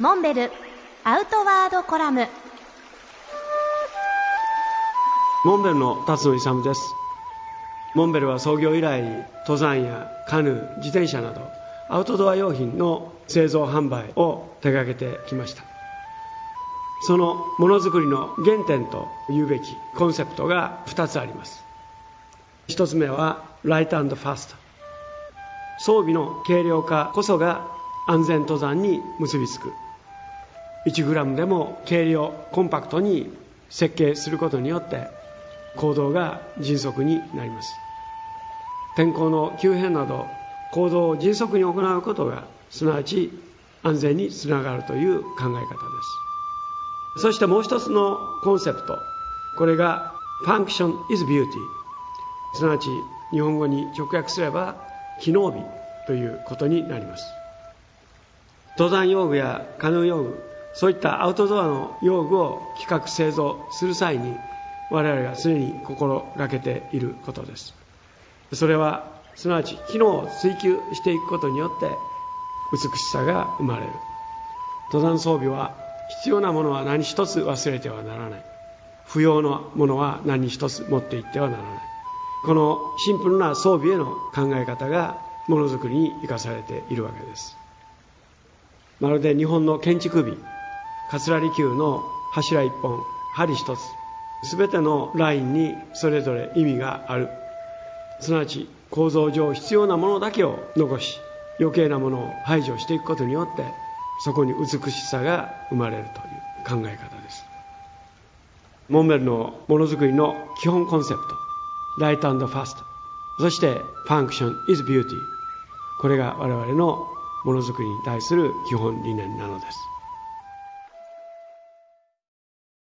モンベルアウトワードコラム。モンベルの辰野勇です。モンベルは創業以来登山やカヌー自転車などアウトドア用品の製造販売を手掛けてきました。そのものづくりの原点と言うべきコンセプトが2つあります。1つ目はライトファスト。装備の軽量化こそが安全登山に結びつく。1g でも軽量コンパクトに設計することによって行動が迅速になります天候の急変など行動を迅速に行うことがすなわち安全につながるという考え方です。そしてもう一つのコンセプト。これが Function is Beauty すなわち日本語に直訳すれば機能美ということになります。登山用具やカヌー用具そういったアウトドアの用具を企画製造する際に我々が常に心がけていることです。それはすなわち機能を追求していくことによって美しさが生まれる。登山装備は必要なものは何一つ忘れてはならない。不要なものは何一つ持っていってはならない。このシンプルな装備への考え方がものづくりに生かされているわけです。まるで日本の建築美。桂離宮の柱一本針一つ全てのラインにそれぞれ意味がある。すなわち構造上必要なものだけを残し余計なものを排除していくことによってそこに美しさが生まれるという考え方です。モンベルのものづくりの基本コンセプトライトファスト。そしてファンクション is beauty これが我々のものづくりに対する基本理念なのです。